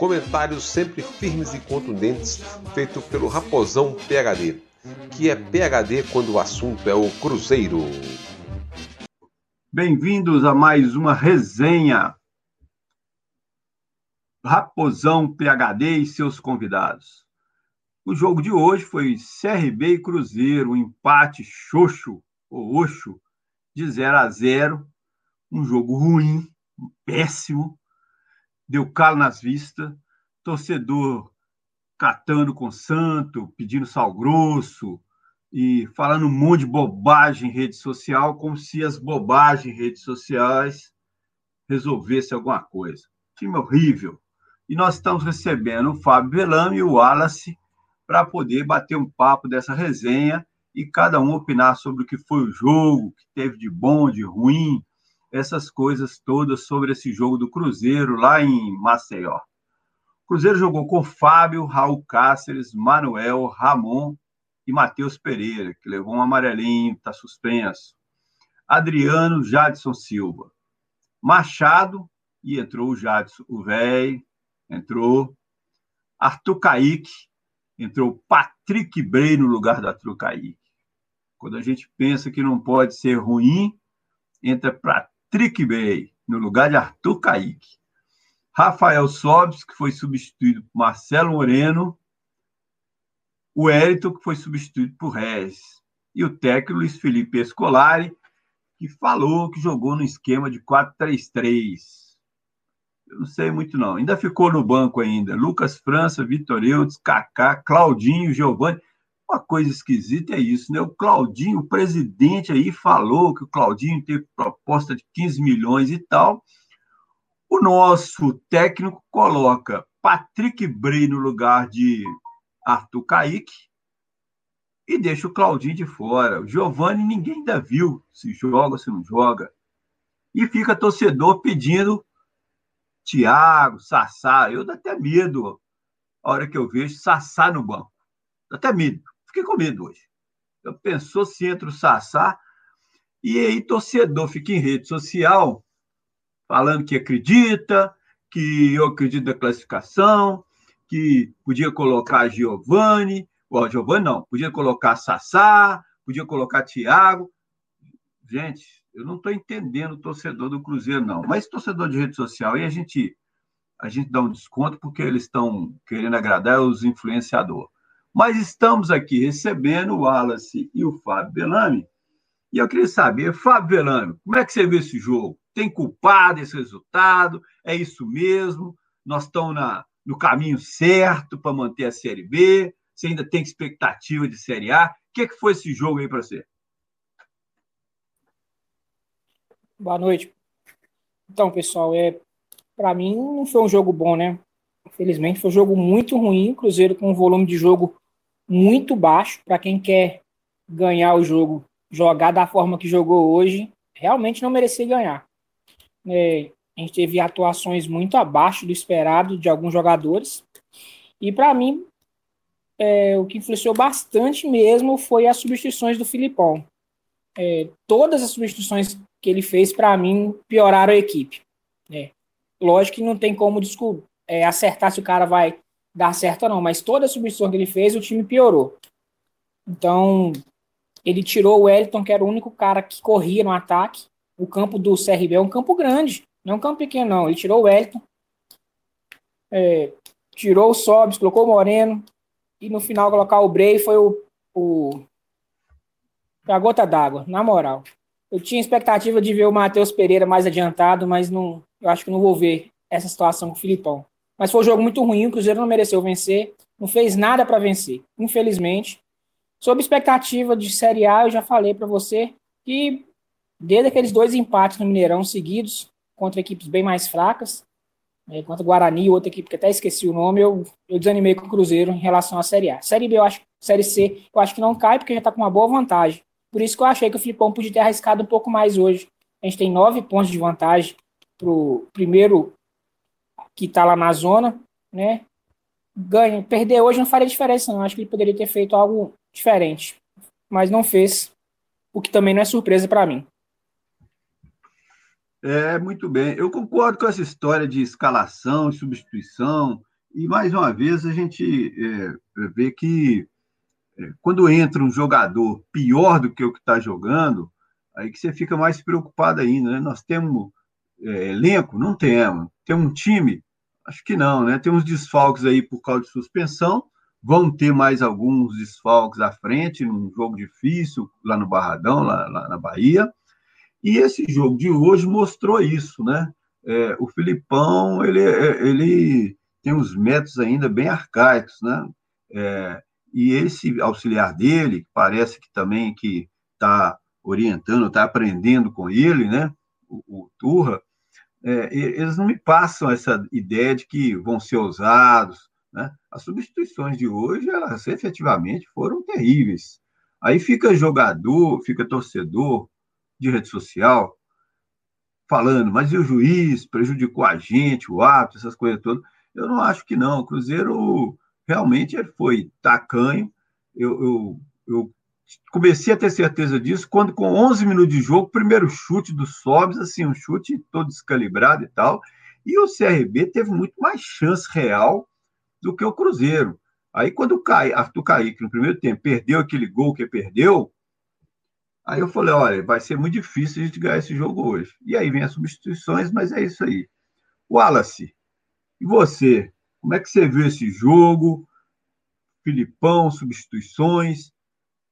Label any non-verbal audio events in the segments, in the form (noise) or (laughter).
Comentários sempre firmes e contundentes, feito pelo Raposão PHD, que é PHD quando o assunto é o Cruzeiro. Bem-vindos a mais uma resenha. Raposão PHD e seus convidados. O jogo de hoje foi CRB e Cruzeiro, um empate xoxo, ou oxo, de 0 a 0. Um jogo ruim, péssimo, deu calo nas vistas, torcedor catando com santo, pedindo sal grosso e falando um monte de bobagem em rede social, como se as bobagens em redes sociais resolvessem alguma coisa. Time horrível. E nós estamos recebendo o Fábio Velame e o Wallace para poder bater um papo dessa resenha e cada um opinar sobre o que foi o jogo, o que teve de bom, de ruim, essas coisas todas sobre esse jogo do Cruzeiro lá em Maceió. O Cruzeiro jogou com Fábio, Raul Cáceres, Manuel, Ramon e Matheus Pereira, que levou um amarelinho, está suspenso. Adriano, Jadson Silva. Machado, e entrou o Jadson, o velho, entrou. Arthur Kaique, entrou Patrick Bray no lugar do Arthur Kaique. Quando a gente pensa que não pode ser ruim, entra Patrick Bey, no lugar de Arthur Kaique. Rafael Sobis, que foi substituído por Marcelo Moreno. O Érito, que foi substituído por Rez. E o técnico Luiz Felipe Escolari, que falou que jogou no esquema de 4-3-3. Eu não sei muito, não. Ainda ficou no banco ainda. Lucas França, Vitor Eudes, Kaká, Claudinho, Giovanni. Uma coisa esquisita é isso, né? O Claudinho, o presidente aí falou que o Claudinho teve proposta de 15 milhões e tal. O nosso técnico coloca Patrick Bray no lugar de Arthur Kaique e deixa o Claudinho de fora. O Giovanni ninguém ainda viu se joga se não joga. E fica torcedor pedindo Thiago, Sassá. Eu dou até medo a hora que eu vejo Sassá no banco. Dá até medo. Fiquei com medo hoje. Eu pensou se entra o Sassá e aí torcedor fica em rede social falando que acredita, que eu acredito na classificação, que podia colocar Giovanni, ou Giovanni não, podia colocar Sassá, podia colocar Thiago. Gente, eu não estou entendendo o torcedor do Cruzeiro, não. Mas torcedor de rede social, aí a gente, a gente dá um desconto porque eles estão querendo agradar os influenciadores. Mas estamos aqui recebendo o Wallace e o Fábio Belami. E eu queria saber, Fábio Belami, como é que você vê esse jogo? Tem culpado esse resultado? É isso mesmo? Nós estamos na, no caminho certo para manter a Série B? Você ainda tem expectativa de Série A? O que, é que foi esse jogo aí para você? Boa noite. Então, pessoal, é para mim não foi um jogo bom, né? Infelizmente foi um jogo muito ruim, Cruzeiro com um volume de jogo muito baixo para quem quer ganhar o jogo, jogar da forma que jogou hoje, realmente não merecia ganhar. É, a gente teve atuações muito abaixo do esperado de alguns jogadores. E para mim, é, o que influenciou bastante mesmo foi as substituições do Filipão. É, todas as substituições que ele fez, para mim, pioraram a equipe. É, lógico que não tem como é, acertar se o cara vai dar certo ou não, mas toda a substituição que ele fez, o time piorou. Então, ele tirou o Wellington, que era o único cara que corria no ataque. O campo do CRB é um campo grande, não é um campo pequeno, não. Ele tirou o Wellington, é, tirou o Sobs, colocou o Moreno, e no final colocar o Bray foi o, o a gota d'água, na moral. Eu tinha expectativa de ver o Matheus Pereira mais adiantado, mas não, eu acho que não vou ver essa situação com o Filipão. Mas foi um jogo muito ruim, o Cruzeiro não mereceu vencer, não fez nada para vencer, infelizmente. Sob expectativa de Série A, eu já falei para você que desde aqueles dois empates no Mineirão seguidos contra equipes bem mais fracas, né, contra Guarani, outra equipe que até esqueci o nome, eu, eu desanimei com o Cruzeiro em relação à Série A. Série B, eu acho, Série C, eu acho que não cai, porque já está com uma boa vantagem. Por isso que eu achei que o Filipão podia ter arriscado um pouco mais hoje. A gente tem nove pontos de vantagem para o primeiro que está lá na zona, né? Ganha. Perder hoje não faria diferença, não. Acho que ele poderia ter feito algo diferente. Mas não fez, o que também não é surpresa para mim. É, muito bem. Eu concordo com essa história de escalação e substituição. E, mais uma vez, a gente é, vê que é, quando entra um jogador pior do que o que está jogando, aí que você fica mais preocupado ainda. Né? Nós temos é, elenco? Não temos. Temos um time? Acho que não, né? Tem uns desfalques aí por causa de suspensão. Vão ter mais alguns desfalques à frente, num jogo difícil, lá no Barradão, lá, lá na Bahia. E esse jogo de hoje mostrou isso, né? É, o Filipão, ele, é, ele tem uns métodos ainda bem arcaicos, né? É, e esse auxiliar dele, parece que também que está orientando, está aprendendo com ele, né? O, o Turra, é, eles não me passam essa ideia de que vão ser ousados, né? As substituições de hoje, elas efetivamente foram terríveis. Aí fica jogador, fica torcedor de rede social falando, mas e o juiz prejudicou a gente, o árbitro, essas coisas todas. Eu não acho que não. O Cruzeiro realmente foi tacanho. Eu, eu, eu, comecei a ter certeza disso quando, com 11 minutos de jogo, primeiro chute do Sobs, assim, um chute todo descalibrado e tal. E o CRB teve muito mais chance real do que o Cruzeiro. Aí, quando o Caí, Arthur Kaique, no primeiro tempo, perdeu aquele gol que perdeu, Aí eu falei, olha, vai ser muito difícil a gente ganhar esse jogo hoje. E aí vem as substituições, mas é isso aí. Wallace, e você? Como é que você viu esse jogo? Filipão, substituições,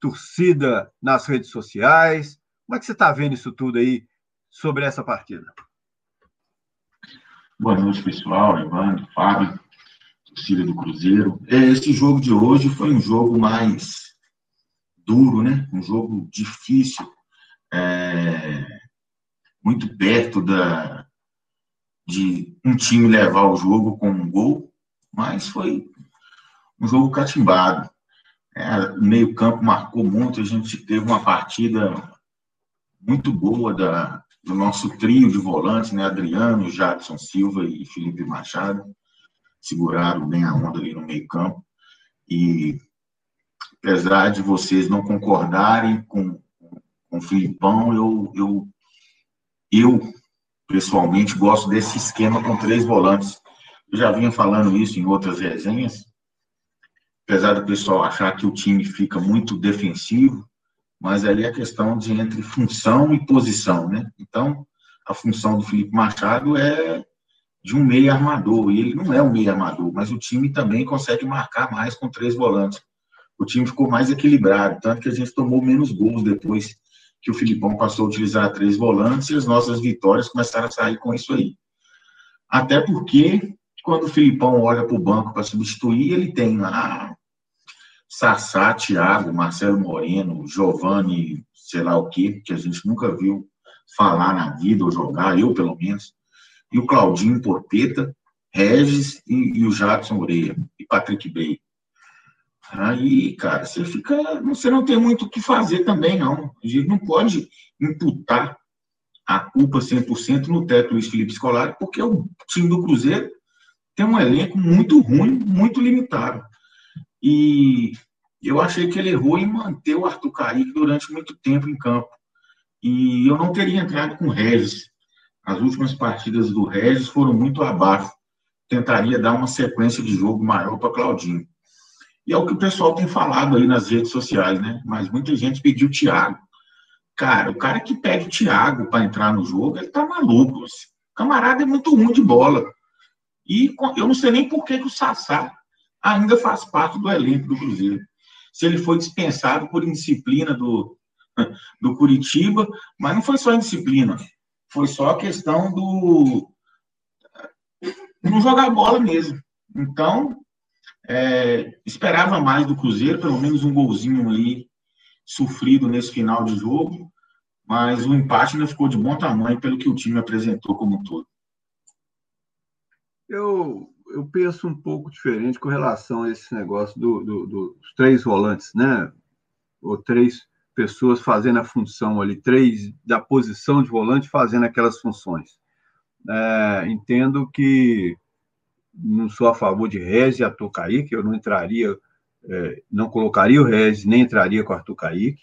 torcida nas redes sociais. Como é que você está vendo isso tudo aí sobre essa partida? Boa noite, pessoal. Evandro, Fábio, torcida do Cruzeiro. É, esse jogo de hoje foi um jogo mais duro, né? Um jogo difícil, é, muito perto da, de um time levar o jogo com um gol, mas foi um jogo catimbado. É, meio campo marcou muito, a gente teve uma partida muito boa da, do nosso trio de volantes, né? Adriano, Jadson Silva e Felipe Machado, seguraram bem a onda ali no meio campo. E apesar de vocês não concordarem com, com o Filipão, eu, eu, eu pessoalmente gosto desse esquema com três volantes. Eu já vinha falando isso em outras resenhas, apesar do pessoal achar que o time fica muito defensivo, mas ali é questão de entre função e posição, né? Então, a função do Felipe Machado é de um meio armador, e ele não é um meio armador, mas o time também consegue marcar mais com três volantes o time ficou mais equilibrado, tanto que a gente tomou menos gols depois que o Filipão passou a utilizar três volantes e as nossas vitórias começaram a sair com isso aí. Até porque, quando o Filipão olha para o banco para substituir, ele tem lá Sassá, Thiago, Marcelo Moreno, Giovanni, sei lá o quê, que a gente nunca viu falar na vida ou jogar, eu pelo menos, e o Claudinho Porpeta, Regis e, e o Jadson Oreia e Patrick Bey. Aí, cara, você fica. Você não tem muito o que fazer também, não. A gente não pode imputar a culpa 100% no teto Luiz Felipe Scolari, porque o time do Cruzeiro tem um elenco muito ruim, muito limitado. E eu achei que ele errou em manter o Arthur Kaique durante muito tempo em campo. E eu não teria entrado com o Regis. As últimas partidas do Regis foram muito abaixo. Tentaria dar uma sequência de jogo maior para Claudinho. E é o que o pessoal tem falado aí nas redes sociais, né? Mas muita gente pediu o Thiago. Cara, o cara que pede o Thiago para entrar no jogo, ele tá maluco. Assim. O camarada é muito ruim de bola. E eu não sei nem por que, que o Sassá ainda faz parte do elenco do Cruzeiro. Se ele foi dispensado por indisciplina do, (laughs) do Curitiba, mas não foi só indisciplina, foi só a questão do não jogar bola mesmo. Então, é, esperava mais do Cruzeiro, pelo menos um golzinho aí sofrido nesse final de jogo, mas o empate ainda ficou de bom tamanho pelo que o time apresentou como um todo. Eu, eu penso um pouco diferente com relação a esse negócio do, do, dos três volantes, né? Ou três pessoas fazendo a função ali, três da posição de volante fazendo aquelas funções. É, entendo que não sou a favor de Rez e Arthur Kaique, eu não entraria, é, não colocaria o Rez, nem entraria com o Arthur Kaique.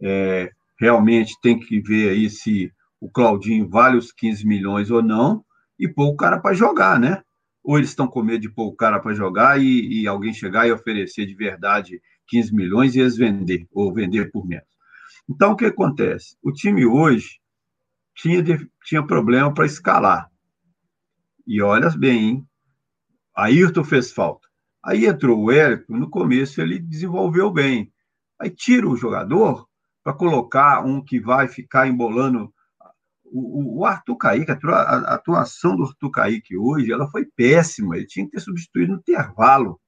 É, realmente tem que ver aí se o Claudinho vale os 15 milhões ou não, e pôr o cara para jogar, né? Ou eles estão com medo de pôr o cara para jogar e, e, alguém chegar e oferecer de verdade 15 milhões e eles vender, ou vender por menos. Então, o que acontece? O time hoje tinha, tinha problema para escalar. E olha bem, hein? Ayrton fez falta. Aí entrou o Érico, no começo ele desenvolveu bem. Aí tira o jogador para colocar um que vai ficar embolando. O, o Arthur Kaique, a atuação do Arthur Kaique hoje, ela foi péssima. Ele tinha que ter substituído no intervalo.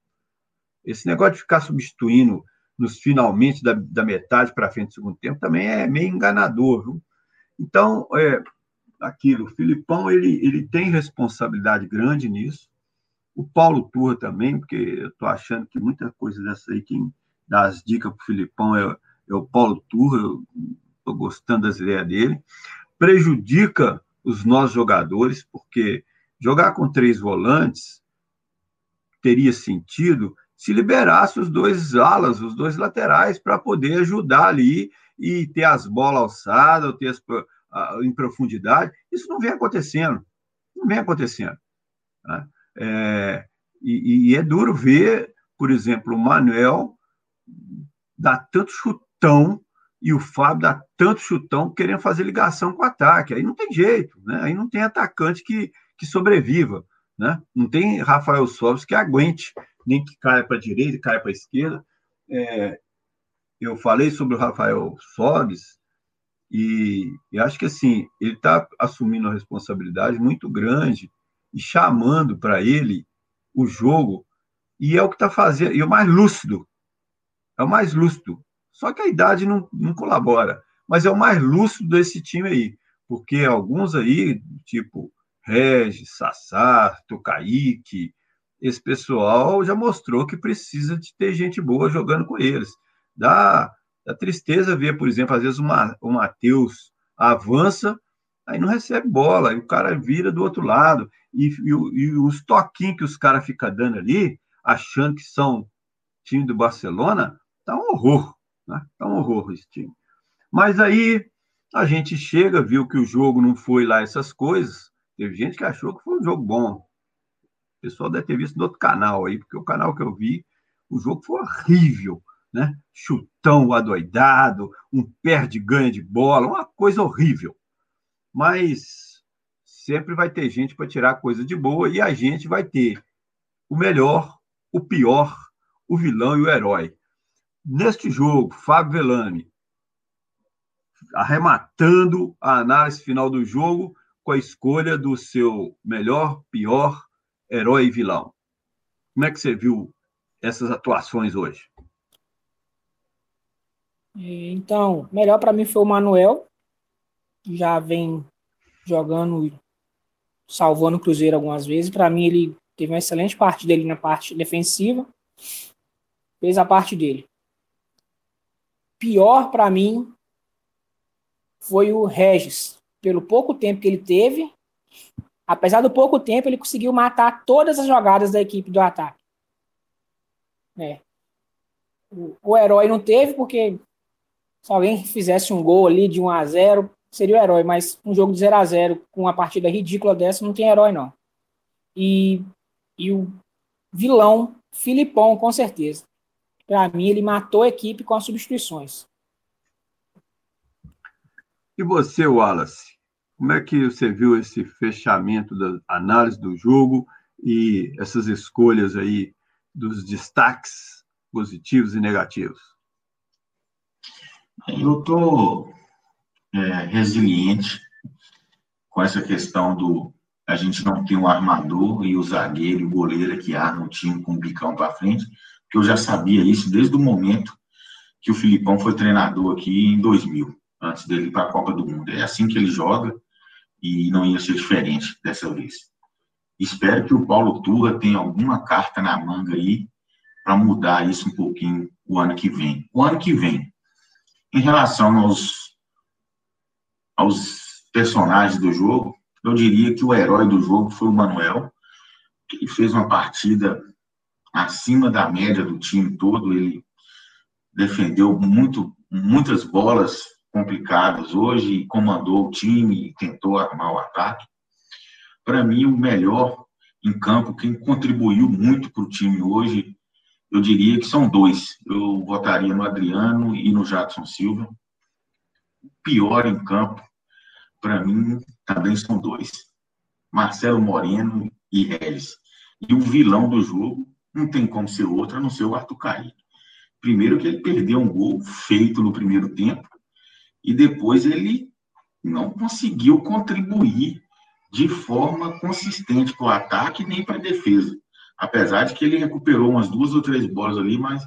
Esse negócio de ficar substituindo nos finalmente da, da metade para frente do segundo tempo também é meio enganador. Viu? Então, é, aquilo, o Filipão ele, ele tem responsabilidade grande nisso o Paulo Turra também, porque eu estou achando que muita coisa dessa aí, quem dá as dicas para o Filipão é, é, o Paulo Turra, eu estou gostando das ideias dele, prejudica os nossos jogadores, porque jogar com três volantes teria sentido se liberasse os dois alas, os dois laterais, para poder ajudar ali e ter as bolas alçadas, ou ter as, em profundidade. Isso não vem acontecendo. Não vem acontecendo. Né? É, e, e, é duro ver, por exemplo, o Manuel dar tanto chutão e o Fábio dá tanto chutão querendo fazer ligação com o ataque. Aí não tem jeito, né? Aí não tem atacante que, que sobreviva, né? Não tem Rafael Sobres que aguente, nem que caia para a direita, caia para a esquerda. É, eu falei sobre o Rafael Sobres e, e acho que assim ele está assumindo uma responsabilidade muito grande e chamando para ele o jogo, e é o que está fazendo, e é o mais lúcido, é o mais lúcido. Só que a idade não, não colabora, mas é o mais lúcido desse time aí, porque alguns aí, tipo Regis, Sassá, Tocaíque, esse pessoal já mostrou que precisa de ter gente boa jogando com eles. Dá, dá tristeza ver, por exemplo, às vezes uma, o Matheus avança, aí não recebe bola, e o cara vira do outro lado e, e, e os toquinhos que os caras ficam dando ali, achando que são time do Barcelona, tá um horror, né? Tá um horror esse time. Mas aí a gente chega, viu que o jogo não foi lá essas coisas. Teve gente que achou que foi um jogo bom. O pessoal deve ter visto no outro canal aí, porque o canal que eu vi, o jogo foi horrível, né? Chutão adoidado, um perde-ganha de bola, uma coisa horrível. Mas sempre vai ter gente para tirar coisa de boa e a gente vai ter o melhor, o pior, o vilão e o herói. Neste jogo, Fábio Velame arrematando a análise final do jogo com a escolha do seu melhor, pior, herói e vilão. Como é que você viu essas atuações hoje? Então, melhor para mim foi o Manuel, já vem jogando salvando o Cruzeiro algumas vezes. Para mim, ele teve uma excelente parte dele na parte defensiva. Fez a parte dele. Pior para mim foi o Regis. Pelo pouco tempo que ele teve, apesar do pouco tempo, ele conseguiu matar todas as jogadas da equipe do ataque. É. O, o herói não teve, porque se alguém fizesse um gol ali de 1 a 0 seria o herói, mas um jogo de 0 a 0 com uma partida ridícula dessa não tem herói, não. E, e o vilão, Filipão, com certeza. Para mim, ele matou a equipe com as substituições. E você, Wallace? Como é que você viu esse fechamento da análise do jogo e essas escolhas aí dos destaques positivos e negativos? Eu estou é, resiliente com essa questão do a gente não ter um armador e o zagueiro e o goleiro que arma o time com o bicão para frente, que eu já sabia isso desde o momento que o Filipão foi treinador aqui em 2000, antes dele ir para a Copa do Mundo. É assim que ele joga e não ia ser diferente dessa vez. Espero que o Paulo Turra tenha alguma carta na manga aí para mudar isso um pouquinho o ano que vem. O ano que vem, em relação aos, aos personagens do jogo, eu diria que o herói do jogo foi o Manuel, que fez uma partida acima da média do time todo. Ele defendeu muito, muitas bolas complicadas hoje, comandou o time e tentou armar o ataque. Para mim, o melhor em campo, quem contribuiu muito para o time hoje, eu diria que são dois. Eu votaria no Adriano e no Jadson Silva. O pior em campo, para mim, também são dois. Marcelo Moreno e Regis. E o vilão do jogo não tem como ser outro a não ser o Arthur Caí. Primeiro que ele perdeu um gol feito no primeiro tempo e depois ele não conseguiu contribuir de forma consistente para o ataque nem para a defesa. Apesar de que ele recuperou umas duas ou três bolas ali, mas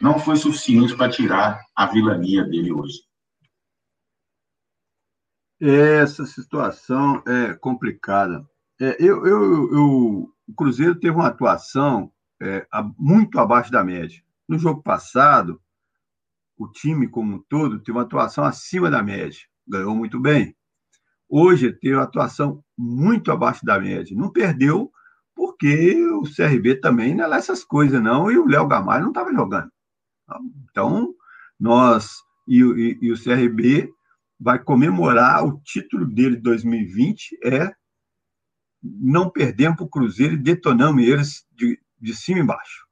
não foi suficiente para tirar a vilania dele hoje. Essa situação é complicada. É, eu, eu, eu, o Cruzeiro teve uma atuação é, muito abaixo da média. No jogo passado, o time como um todo teve uma atuação acima da média, ganhou muito bem. Hoje teve uma atuação muito abaixo da média. Não perdeu porque o CRB também não é lá essas coisas, não, e o Léo Gamalho não estava jogando. Então, nós e, e, e, o CRB vai comemorar o título dele de 2020, é não perdemos para o Cruzeiro e detonamos eles de, de cima e embaixo.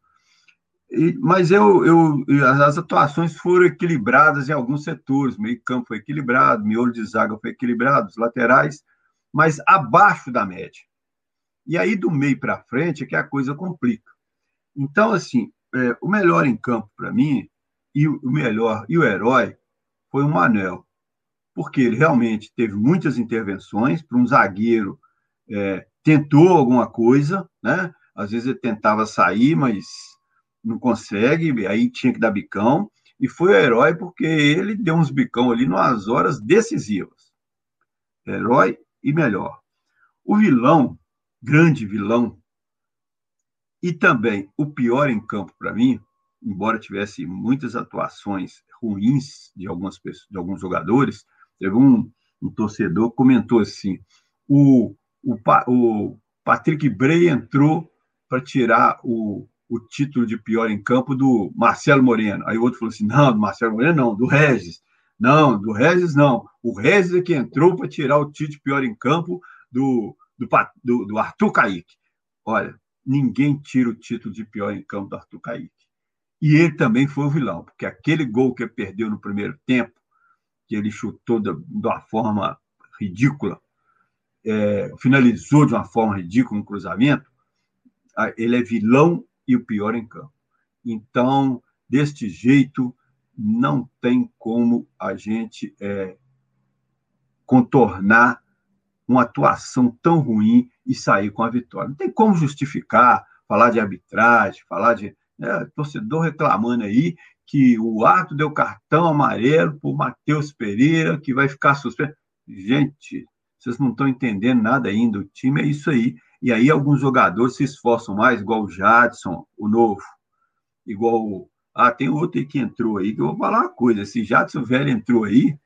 E, mas eu, eu, as atuações foram equilibradas em alguns setores, meio campo foi equilibrado, miolo de zaga foi equilibrado, os laterais, mas abaixo da média. E aí, do meio para frente, é que a coisa complica. Então, assim, é, o melhor em campo para mim, e o melhor, e o herói, foi o Manuel. Porque ele realmente teve muitas intervenções para um zagueiro, é, tentou alguma coisa, né? Às vezes ele tentava sair, mas não consegue, aí tinha que dar bicão. E foi o herói porque ele deu uns bicão ali nas horas decisivas. Herói e melhor. O vilão grande vilão. E também o pior em campo para mim, embora tivesse muitas atuações ruins de algumas pessoas, de alguns jogadores, teve um, um torcedor comentou assim: o, o, o Patrick Bray entrou para tirar o, o título de pior em campo do Marcelo Moreno. Aí o outro falou assim: não, do Marcelo Moreno não, do Regis. Não, do Regis não. O Regis é que entrou para tirar o título de pior em campo do, do, do, do Arthur Caíque. Olha, ninguém tira o título de pior em campo do Arthur Caíque. E ele também foi o vilão, porque aquele gol que ele perdeu no primeiro tempo, que ele chutou de, de uma forma ridícula, é, finalizou de uma forma ridícula no cruzamento, ele é vilão e o pior em campo. Então, deste jeito, não tem como a gente é, contornar uma atuação tão ruim e sair com a vitória. Não tem como justificar, falar de arbitragem, falar de né, torcedor reclamando aí que o ato deu cartão amarelo para o Matheus Pereira, que vai ficar suspenso. Gente, vocês não estão entendendo nada ainda. O time é isso aí. E aí alguns jogadores se esforçam mais, igual o Jadson, o novo, igual. Ah, tem outro aí que entrou aí, que eu vou falar uma coisa. Esse Jadson velho entrou aí,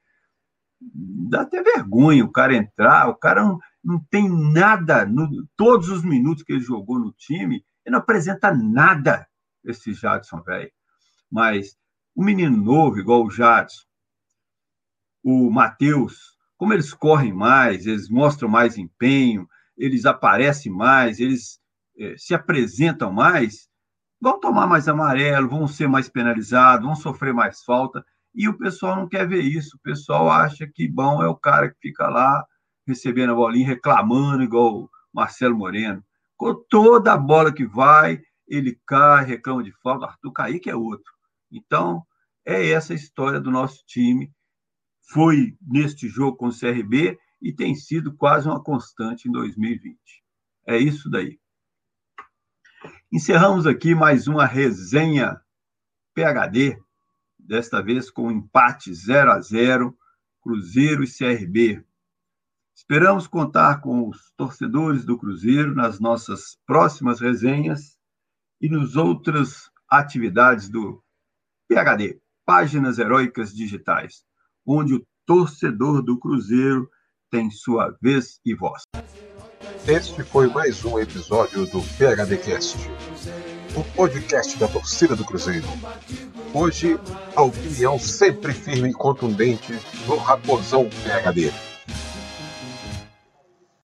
dá até vergonha o cara entrar, o cara não, não tem nada, no, todos os minutos que ele jogou no time, ele não apresenta nada, esse Jadson, velho. Mas o menino novo, igual o Jadson, o Matheus, como eles correm mais, eles mostram mais empenho, eles aparecem mais, eles é, se apresentam mais, vão tomar mais amarelo, vão ser mais penalizados, vão sofrer mais falta. E o pessoal não quer ver isso. O pessoal acha que bom é o cara que fica lá recebendo a bolinha, reclamando, igual o Marcelo Moreno. Com toda a bola que vai, ele cai, reclama de falta. Arthur Kaique é outro. Então, é essa a história do nosso time. Foi neste jogo com o CRB e tem sido quase uma constante em 2020. É isso daí. Encerramos aqui mais uma resenha PHD desta vez com um empate 0 a 0 Cruzeiro e CRB. Esperamos contar com os torcedores do Cruzeiro nas nossas próximas resenhas e nos outras atividades do PHD, Páginas Heróicas Digitais, onde o torcedor do Cruzeiro tem sua vez e voz. Este foi mais um episódio do PHDcast, o podcast da torcida do Cruzeiro. Hoje, a opinião sempre firme e contundente do Raposão PHD.